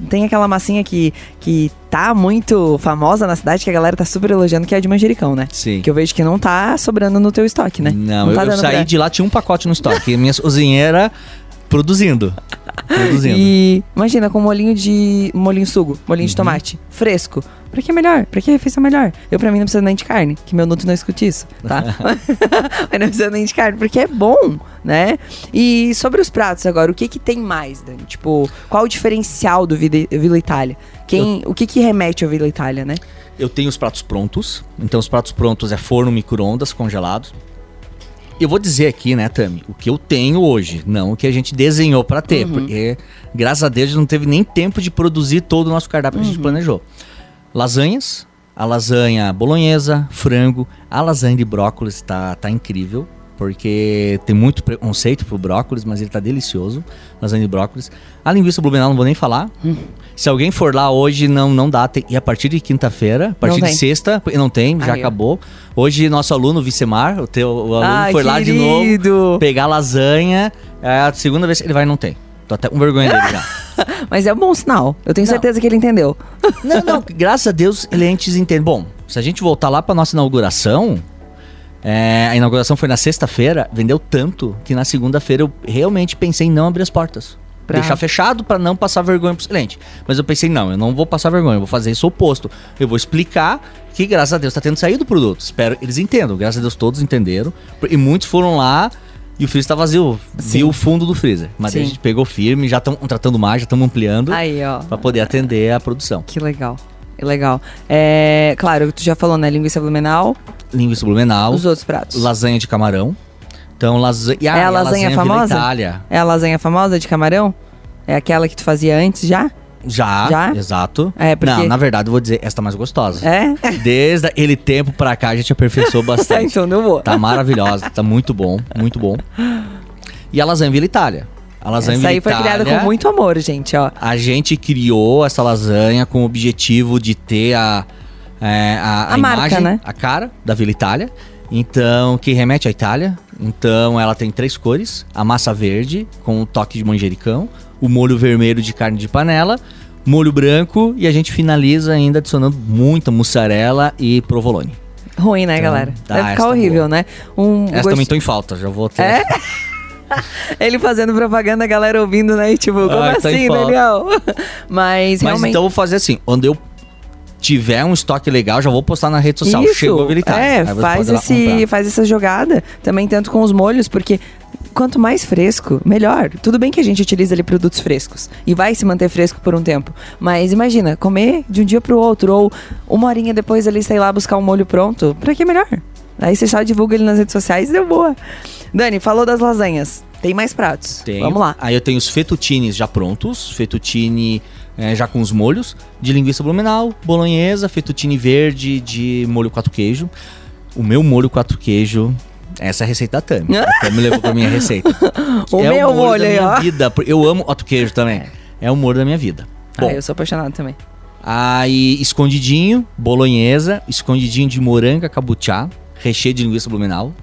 Tem aquela massinha que, que tá muito famosa na cidade, que a galera tá super elogiando, que é a de manjericão, né? Sim. Que eu vejo que não tá sobrando no teu estoque, né? Não, não tá eu, eu saí pra... de lá, tinha um pacote no estoque. minha cozinheira produzindo. Produzindo. E imagina, com molinho de. molinho sugo, molinho uhum. de tomate, fresco. Pra que melhor? Pra que refeição melhor? Eu, pra mim, não precisa nem de carne, que meu nuto não escute isso, tá? Mas não precisa nem de carne, porque é bom, né? E sobre os pratos agora, o que que tem mais, Dani? Tipo, qual o diferencial do Vila Itália? Quem, eu... O que que remete ao Vila Itália, né? Eu tenho os pratos prontos. Então, os pratos prontos é forno micro-ondas congelado. Eu vou dizer aqui, né, Tami, o que eu tenho hoje, não o que a gente desenhou para ter, uhum. porque graças a Deus não teve nem tempo de produzir todo o nosso cardápio que a gente uhum. planejou. Lasanhas, a lasanha bolonhesa, frango, a lasanha de brócolis está tá incrível porque tem muito preconceito pro brócolis, mas ele tá delicioso, lasanha de brócolis. A linguiça blumenau não vou nem falar. Hum. Se alguém for lá hoje, não, não dá. Tem, e a partir de quinta-feira, a partir de sexta, não tem, já acabou. Hoje, nosso aluno, Vicemar, o teu o aluno foi querido. lá de novo pegar lasanha. É a segunda vez que ele vai não tem. Tô até com vergonha dele já. Mas é um bom sinal. Eu tenho não. certeza que ele entendeu. Não, não, graças a Deus ele antes entende. Bom, se a gente voltar lá pra nossa inauguração, é, a inauguração foi na sexta-feira, vendeu tanto que na segunda-feira eu realmente pensei em não abrir as portas. Pra... Deixar fechado para não passar vergonha pro cliente. Mas eu pensei, não, eu não vou passar vergonha, eu vou fazer isso oposto. Eu vou explicar que, graças a Deus, tá tendo saído o produto. Espero que eles entendam. Graças a Deus, todos entenderam. E muitos foram lá e o freezer está vazio. Sim. Viu o fundo do freezer. Mas a gente pegou firme, já estamos contratando mais, já estamos ampliando. Aí, ó. Pra poder atender a produção. Que legal. Legal. É, claro, tu já falou, né? Linguiça blumenau. Linguiça blumenau. Os outros pratos. Lasanha de camarão. Então, lasanha. Ah, é a lasanha, lasanha famosa? Itália. É a lasanha famosa de camarão? É aquela que tu fazia antes já? Já, já? exato. É, porque... Não, na verdade, eu vou dizer, essa tá mais gostosa. É? Desde aquele tempo pra cá, a gente aperfeiçoou bastante. então não vou. Tá maravilhosa, tá muito bom, muito bom. E a lasanha Vila Itália. A lasanha Essa aí foi criada com muito amor, gente, ó. A gente criou essa lasanha com o objetivo de ter a, é, a, a, a marca, imagem, né? a cara da Vila Itália. Então, que remete à Itália. Então, ela tem três cores: a massa verde com o toque de manjericão, o molho vermelho de carne de panela, molho branco e a gente finaliza ainda adicionando muita mussarela e provolone. Ruim, né, então, galera? Tá, Deve ficar horrível, boa. né? Um essa gost... também tô em falta, já vou ter. É? Ele fazendo propaganda, a galera ouvindo, né? E tipo, como Ai, tá assim, Daniel? Mas, Mas então eu vou fazer assim, onde eu tiver um estoque legal, já vou postar na rede social. Isso, Chegou habilitado. É, faz, esse, faz essa jogada. Também tanto com os molhos, porque quanto mais fresco, melhor. Tudo bem que a gente utiliza ali produtos frescos e vai se manter fresco por um tempo. Mas imagina, comer de um dia pro outro, ou uma horinha depois ali, sei lá, buscar um molho pronto, pra que melhor? Aí você só divulga ele nas redes sociais e deu boa. Dani, falou das lasanhas. Tem mais pratos. Tem. Vamos lá. Aí eu tenho os fettuccines já prontos. Fettuccine é, já com os molhos. De linguiça blumenau, bolonhesa, fettuccine verde de molho quatro queijo. O meu molho quatro queijo Essa é a receita da Tami. A Tami levou pra minha receita. O é meu o molho molho da minha ó. vida. Eu amo hot queijo também. É o humor da minha vida. Ah, Bom, eu sou apaixonado também. aí escondidinho, bolonhesa, escondidinho de moranga cabuchá, recheio de linguiça blumenau.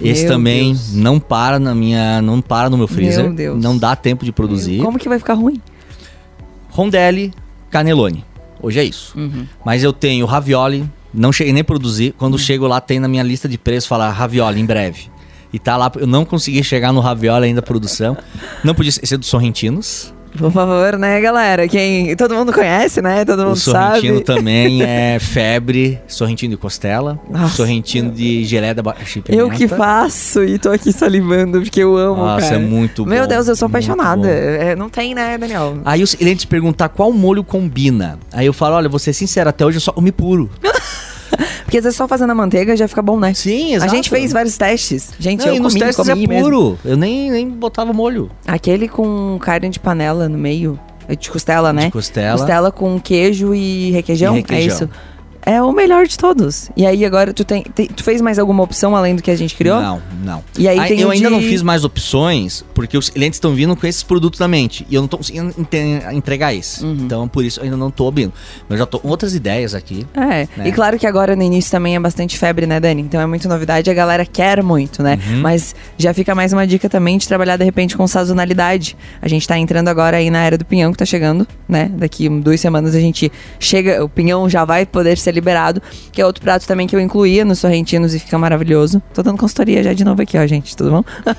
Esse Meu também Deus. não para na minha, não para no meu freezer. Meu Deus. Não dá tempo de produzir. Como que vai ficar ruim? Rondelli, canelone. Hoje é isso. Uhum. Mas eu tenho ravioli, não cheguei nem a produzir. Quando chego lá, tem na minha lista de preços falar ravioli em breve. E tá lá, eu não consegui chegar no ravioli ainda produção. Não podia ser do Sorrentinos. Por favor, né, galera? Quem todo mundo conhece, né? Todo O mundo sorrentino sabe. também é febre, sorrentino de costela, Nossa. sorrentino de gelé da abacaxi Eu que faço e tô aqui salivando porque eu amo, Nossa, cara. é muito bom. Meu Deus, eu sou apaixonada. É, não tem, né, Daniel? Aí os clientes perguntar qual molho combina. Aí eu falo, olha, vou ser sincero, até hoje eu só comi puro. Porque às vezes só fazendo a manteiga já fica bom, né? Sim, A gente fez vários testes. Gente, Não, eu e nos comi, testes comi é mesmo. puro. Eu nem, nem botava molho. Aquele com carne de panela no meio. é De costela, né? De costela. Costela com queijo e requeijão. E requeijão. É isso. É o melhor de todos. E aí agora tu tem, tu fez mais alguma opção além do que a gente criou? Não, não. E aí tem eu o ainda de- não fiz mais opções, porque os clientes estão vindo com esses produtos na mente. E eu não tô conseguindo entregar isso. Uhum. Então, por isso, eu ainda não tô abrindo. Mas já tô com outras ideias aqui. É, Né? e claro que agora no início também é bastante febre, né, Dani? Então é muito novidade e a galera quer muito, né? Uhum. Mas já fica mais uma dica também de trabalhar de repente com sazonalidade. A gente tá entrando agora aí na era do pinhão que tá chegando, né? Daqui um- duas semanas a gente chega, o pinhão já vai poder ser liberado, que é outro prato também que eu incluía nos sorrentinos e fica maravilhoso. Tô dando consultoria já de novo aqui, ó, gente, tudo bom?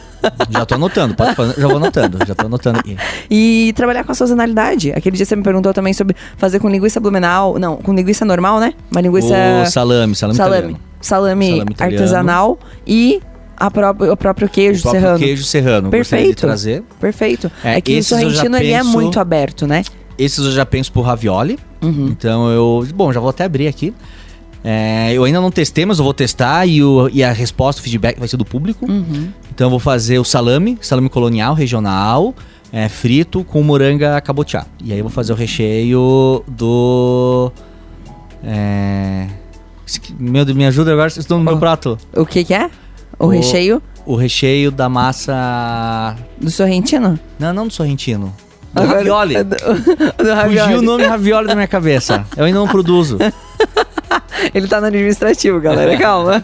Já tô anotando, pode fazer, já vou anotando, já tô anotando aqui. E trabalhar com a sazonalidade. Aquele dia você me perguntou também sobre fazer com linguiça blumenau, não, com linguiça normal, né? Uma linguiça O salame, salame, salame, italiano. salame, Salame italiano. artesanal e a própria, o próprio queijo O próprio serrano. queijo serrano. Perfeito. trazer. Perfeito. É, É, que o sorrentino ele é penso- muito aberto, né? Esses eu já penso pro ravioli. Uhum. Então eu. Bom, já vou até abrir aqui. É, eu ainda não testei, mas eu vou testar e, o- e a resposta, o feedback vai ser do público. Uhum. Então eu vou fazer o salame, salame colonial, regional, é, frito com moranga cabotiá. E aí eu vou fazer o recheio do. É. Meu Deus, me ajuda agora, vocês estão no meu prato. O que que é? O, O- recheio O recheio da massa. do sorrentino? Não, não do sorrentino. Do Agora- ravioli. Do, do ravioli. Fugiu o nome ravioli da minha cabeça. Eu ainda não produzo. Ele tá no administrativo, galera, calma.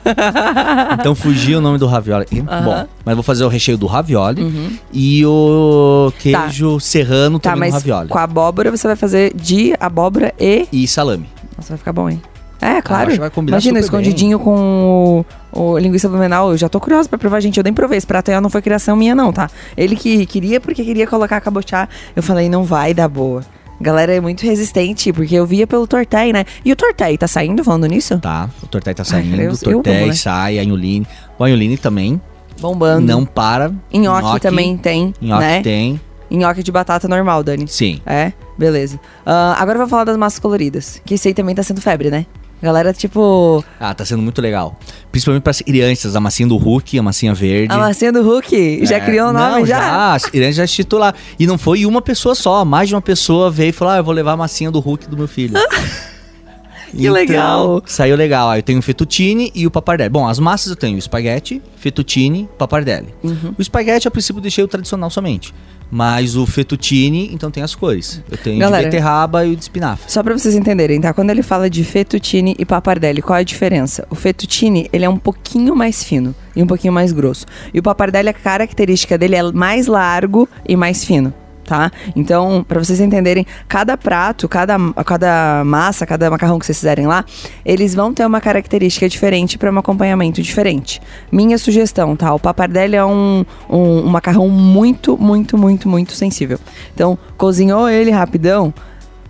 Então fugiu o nome do ravioli. Bom, mas vou fazer o recheio do ravioli Uhum. e o queijo serrano Tá, também mas no ravioli. com a abóbora você vai fazer de abóbora e... E salame. Nossa, vai ficar bom, hein? É, claro. que vai combinar Imagina, escondidinho com o, o linguiça blumenau. Eu já tô curiosa pra provar, gente. Eu nem provei. Esse prato aí não foi criação minha, não, tá? Ele que queria porque queria colocar cabochá. Eu falei, não vai dar boa. Galera é muito resistente, porque eu via pelo Tortei, né? E o Tortei, tá saindo falando nisso? Tá, o Tortei tá Ai, saindo, eu- o Tortei né? sai, a Anholine. O Anholine também Bombando. não para. Nhoque, também tem, Nhoque né? tem, Nhoque de batata normal, Dani. sim. É, beleza. Ah, agora eu vou falar das massas coloridas. Que esse aí também tá sendo febre, né? Galera, tipo, Ah, tá sendo muito legal. Principalmente para as crianças, a massinha do Hulk, a massinha verde. a massinha do Hulk. Já É, criou o nome, não, já? As crianças já titular. E não foi uma pessoa só, mais de uma pessoa veio e falou: Ah, eu vou levar a massinha do Hulk do meu filho. Que legal. Saiu legal. Aí eu tenho o fettuccine e o papardelli. Bom, as massas eu tenho o espaguete, fettuccine, papardelli. Uhum. O espaguete, a princípio, deixei o tradicional somente. Mas o fettuccine, então tem as cores. Eu tenho Galera. de beterraba e o de espinafre. Só pra vocês entenderem, tá? Quando ele fala de fettuccine e papardelli, qual é a diferença? O fettuccine, ele é um pouquinho mais fino e um pouquinho mais grosso. E o papardelli, a característica dele é mais largo e mais fino. Tá? Então, pra vocês entenderem, cada prato, cada, cada massa, cada macarrão que vocês fizerem lá, eles vão ter uma característica diferente para um acompanhamento diferente. Minha sugestão, tá? O papardelli é um, um, um macarrão muito, muito, muito, muito sensível. Então, cozinhou ele rapidão,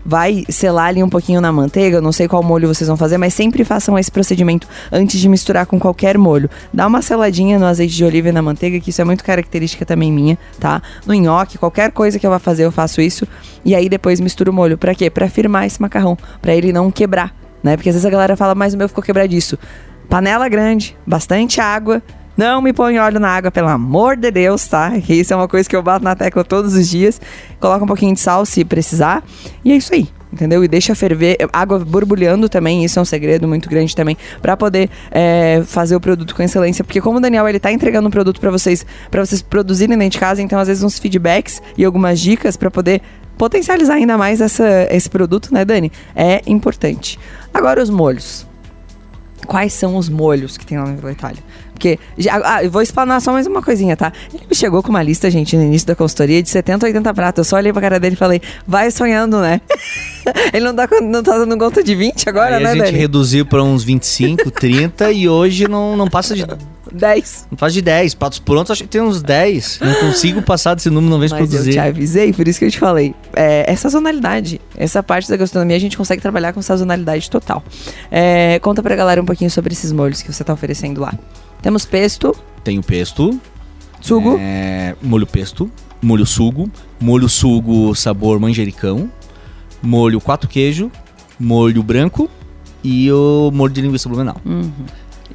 vai selar ali um pouquinho na manteiga, não sei qual molho vocês vão fazer, mas sempre façam esse procedimento antes de misturar com qualquer molho. Dá uma seladinha no azeite de oliva e na manteiga, que isso é muito característica também minha, tá? No nhoque, qualquer coisa que eu vá fazer, eu faço isso. E aí depois misturo o molho. Pra quê? Pra firmar esse macarrão, pra ele não quebrar, né? Porque às vezes a galera fala, mas o meu ficou quebradiço. Panela grande, bastante água, não me põe óleo na água, pelo amor de Deus, tá? Isso é uma coisa que eu bato na tecla todos os dias. Coloca um pouquinho de sal se precisar. E é isso aí. entendeu? E deixa ferver, água borbulhando também, isso é um segredo muito grande também, para poder é, fazer o produto com excelência, porque como o Daniel ele tá entregando um produto para vocês, para vocês produzirem dentro de casa, então às vezes uns feedbacks e algumas dicas para poder potencializar ainda mais essa, esse produto, né, Dani? É importante. Agora os molhos. Quais são os molhos que tem lá na Vila Itália? Porque, ah, eu vou explanar só mais uma coisinha, tá? Ele me chegou com uma lista, gente, no início da consultoria de 70, 80 pratos. Eu só olhei pra cara dele e falei, vai sonhando, né? Ele não, tá, não tá dando conta de 20 agora, Aí né, a gente Dani? reduziu para uns 25, 30 e hoje não, não passa de 10. não passa de 10. Pratos prontos, acho que tem uns 10. Não consigo passar desse número, não vejo Mas eu produzir. te avisei, por isso que eu te falei. É, é sazonalidade. Essa parte da gastronomia a gente consegue trabalhar com sazonalidade total. É, conta pra galera um pouquinho sobre esses molhos que você tá oferecendo lá. Temos pesto, Tem o pesto, sugo, é, molho pesto, molho sugo, molho sugo sabor manjericão, molho quatro queijo, molho branco e o molho de linguiça blumenau. Uhum.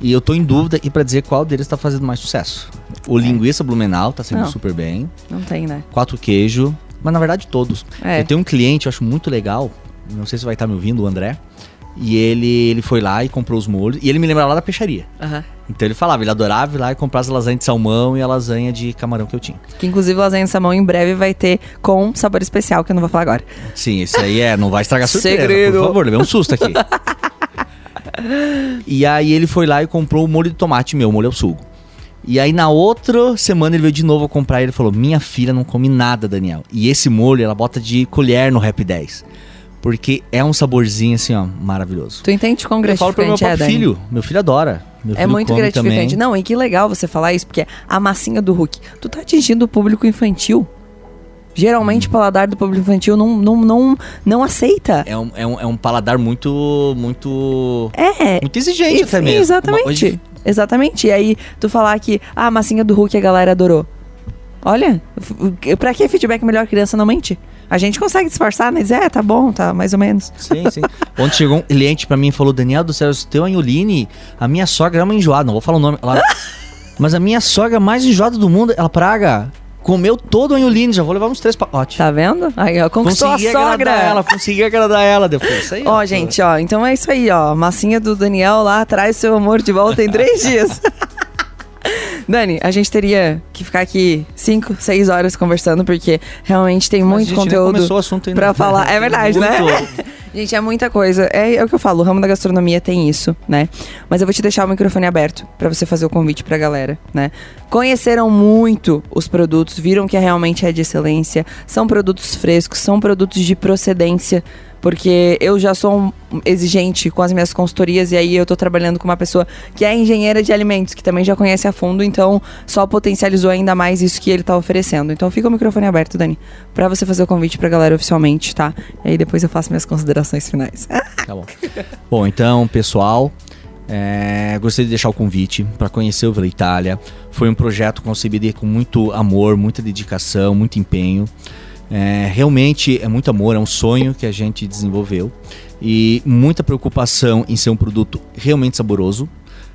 E eu tô em dúvida e pra dizer qual deles tá fazendo mais sucesso. O linguiça blumenau tá sendo Não. super bem, não tem, né? quatro queijo, mas na verdade todos. É. Eu tenho um cliente, eu acho muito legal, não sei se vai estar me ouvindo, o André, e ele, ele foi lá e comprou os molhos, e ele me lembra lá da peixaria. Aham. Então ele falava, ele adorava ir lá e comprar as lasanhas de salmão e a lasanha de camarão que eu tinha. Que inclusive lasanha de salmão em breve vai ter com sabor especial, que eu não vou falar agora. Sim, esse aí é, não vai estragar surpresa, Segredo. por favor, levei um susto aqui. e aí ele foi lá e comprou o molho de tomate meu, o molho ao sugo. E aí na outra semana ele veio de novo comprar e ele falou: Minha filha não come nada, Daniel. E esse molho ela bota de colher no Rap 10. Porque é um saborzinho assim, ó, maravilhoso. Tu entende quão Eu falo pro meu gratificante é, filho. Meu filho adora. Meu É filho muito come gratificante. também. Não, e que legal você falar isso, porque a massinha do Hulk, tu tá atingindo o público infantil. Geralmente, o Uhum. paladar do público infantil não, não, não, não aceita. É um, é, um, é um paladar muito. muito. É, muito exigente até mesmo. Exatamente. Coisa- Exatamente. E aí, tu falar que ah, a massinha do Hulk a galera adorou. Olha, pra que feedback melhor criança não mente? A gente consegue disfarçar, mas é, tá bom, tá mais ou menos. Sim, sim. Ontem chegou um cliente pra mim e falou: Daniel do céu, o teu anholine, a minha sogra é uma enjoada, não vou falar o nome. Ela, mas a minha sogra mais enjoada do mundo, ela praga, comeu todo o anholine, já vou levar uns três pacotes. Tá vendo? Aí, ó, conquistou consegui a sogra. agradar ela, consegui agradar ela depois. Isso aí, Ó, gente, ó, então é isso aí, ó. Massinha do Daniel lá traz seu amor de volta em três dias. Dani, a gente teria que ficar aqui cinco, seis horas conversando, porque realmente tem Mas muito conteúdo pra falar. É verdade, né? Gente, é muita coisa. É, é o que eu falo, o ramo da gastronomia tem isso, né? Mas eu vou te deixar o microfone aberto pra você fazer o convite pra galera, né? Conheceram muito os produtos, viram que realmente é de excelência, são produtos frescos, são produtos de procedência, porque eu já sou um exigente com as minhas consultorias e aí eu tô trabalhando com uma pessoa que é engenheira de alimentos, que também já conhece a fundo, então só potencializou ainda mais isso que ele tá oferecendo. Então fica o microfone aberto, Dani, pra você fazer o convite pra galera oficialmente, tá? E aí depois eu faço minhas considerações finais. Tá bom. Bom, então, pessoal, é, gostaria de deixar o convite para conhecer o Vila Itália. Foi um projeto concebido com muito amor, muita dedicação, muito empenho. É, realmente é muito amor, é um sonho que a gente desenvolveu e muita preocupação em ser um produto realmente saboroso,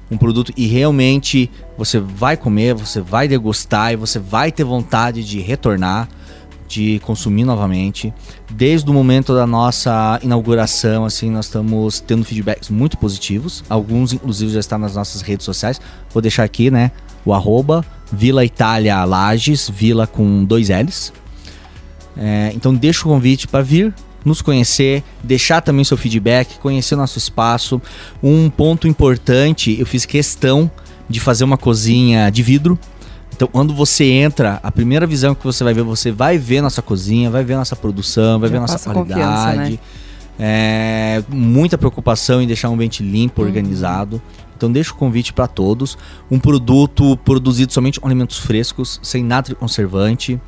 um produto e realmente você vai comer, você vai degustar e você vai ter vontade de retornar, de consumir novamente. Desde o momento da nossa inauguração, assim, nós estamos tendo feedbacks muito positivos. Alguns, inclusive, já estão nas nossas redes sociais. Vou deixar aqui, né? O arroba Vila Itália Lages, Vila com dois L's. É, então deixa o convite para vir nos conhecer, deixar também seu feedback, conhecer o nosso espaço. Um ponto importante, eu fiz questão de fazer uma cozinha de vidro. Então, quando você entra, a primeira visão que você vai ver, você vai ver nossa cozinha, vai ver nossa produção, vai Já ver nossa confiança, qualidade. né? É, muita preocupação em deixar um ambiente limpo, Uhum. organizado. Então deixa o convite para todos. Um produto produzido somente com alimentos frescos, sem nada de conservante.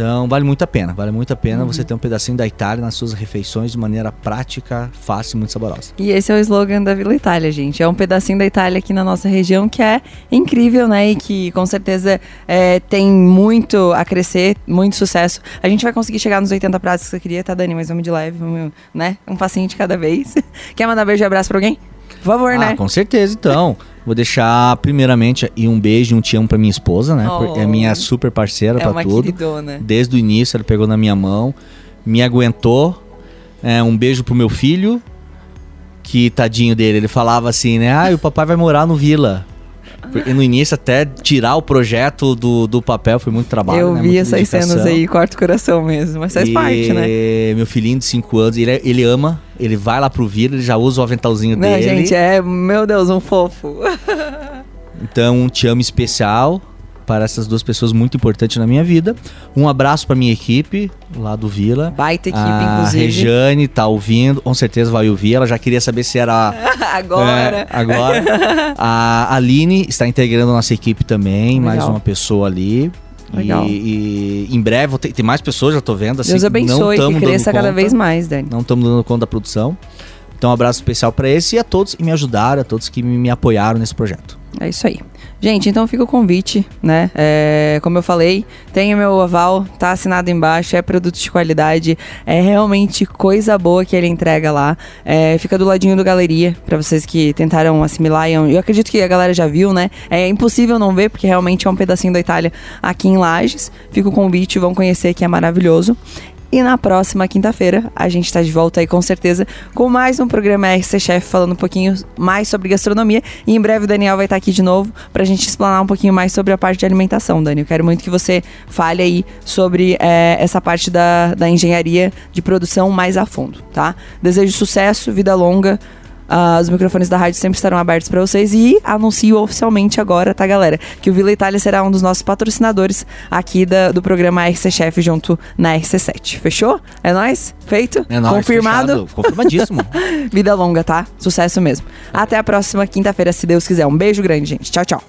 Então vale muito a pena, vale muito a pena Uhum. você ter um pedacinho da Itália nas suas refeições de maneira prática, fácil e muito saborosa. E esse é o slogan da Vila Itália, gente. É um pedacinho da Itália aqui na nossa região que é incrível, né? E que com certeza é, tem muito a crescer, muito sucesso. A gente vai conseguir chegar nos 80 pratos que você queria, tá, Dani? Mas vamos de leve, vamos, né? Um passinho de cada vez. Quer mandar beijo e abraço pra alguém? Por favor, Ah, né? com certeza, então. Vou deixar primeiramente aí um beijo e um te amo pra minha esposa, né? Oh. É minha super parceira É pra uma tudo. queridona. Desde o início ela pegou na minha mão, me aguentou, É, um beijo pro meu filho, que tadinho dele, ele falava assim, né? Ah, o papai vai morar no Vila. Porque no início, até tirar o projeto do, do papel foi muito trabalho. Eu né? vi essas dedicação. cenas aí, corta o coração mesmo. Mas faz E parte, né? Meu filhinho de 5 anos, ele, é- ele ama, ele vai lá pro Vila, ele já usa o aventalzinho Não, dele. gente, é, meu Deus, um fofo. Então, um te amo especial para essas duas pessoas muito importantes na minha vida. Um abraço para minha equipe lá do Vila. Baita equipe, a inclusive. Rejane tá ouvindo, com certeza vai ouvir. Ela já queria saber se era Agora. É, agora. A Aline está integrando a nossa equipe também, mais Legal. uma pessoa ali. Legal. E, e em breve vou ter- tem mais pessoas, já tô vendo. Assim, Deus não abençoe, tamo que cresça cada conta. vez mais, Dani. Não estamos dando conta da produção. Então, um abraço especial para esse e a todos que me ajudaram, a todos que me, me apoiaram nesse projeto. É isso aí. Gente, então fica o convite, né? É, como eu falei, tem o meu aval, tá assinado embaixo, é produto de qualidade, é realmente coisa boa que ele entrega lá. É, fica do ladinho do galeria, pra vocês que tentaram assimilar. eu acredito que a galera já viu, né? É impossível não ver, porque realmente é um pedacinho da Itália aqui em Lages. Fica o convite, vão conhecer que é maravilhoso. E na próxima quinta-feira a gente tá de volta aí com certeza com mais um programa RC Chef falando um pouquinho mais sobre gastronomia. E em breve o Daniel vai estar aqui de novo pra gente explanar um pouquinho mais sobre a parte de alimentação, Dani. Eu quero muito que você fale aí sobre é, essa parte da, da engenharia de produção mais a fundo, tá? Desejo sucesso, vida longa. Ah, os microfones da rádio sempre estarão abertos para vocês e anuncio oficialmente agora, tá, galera? Que o Vila Itália será um dos nossos patrocinadores aqui da- do programa RC Chef junto na RC7. Fechou? É nóis? Feito? É nóis, Confirmado? fechado, Confirmadíssimo. Vida longa, tá? Sucesso mesmo. Até a próxima quinta-feira, se Deus quiser. Um beijo grande, gente. Tchau, tchau.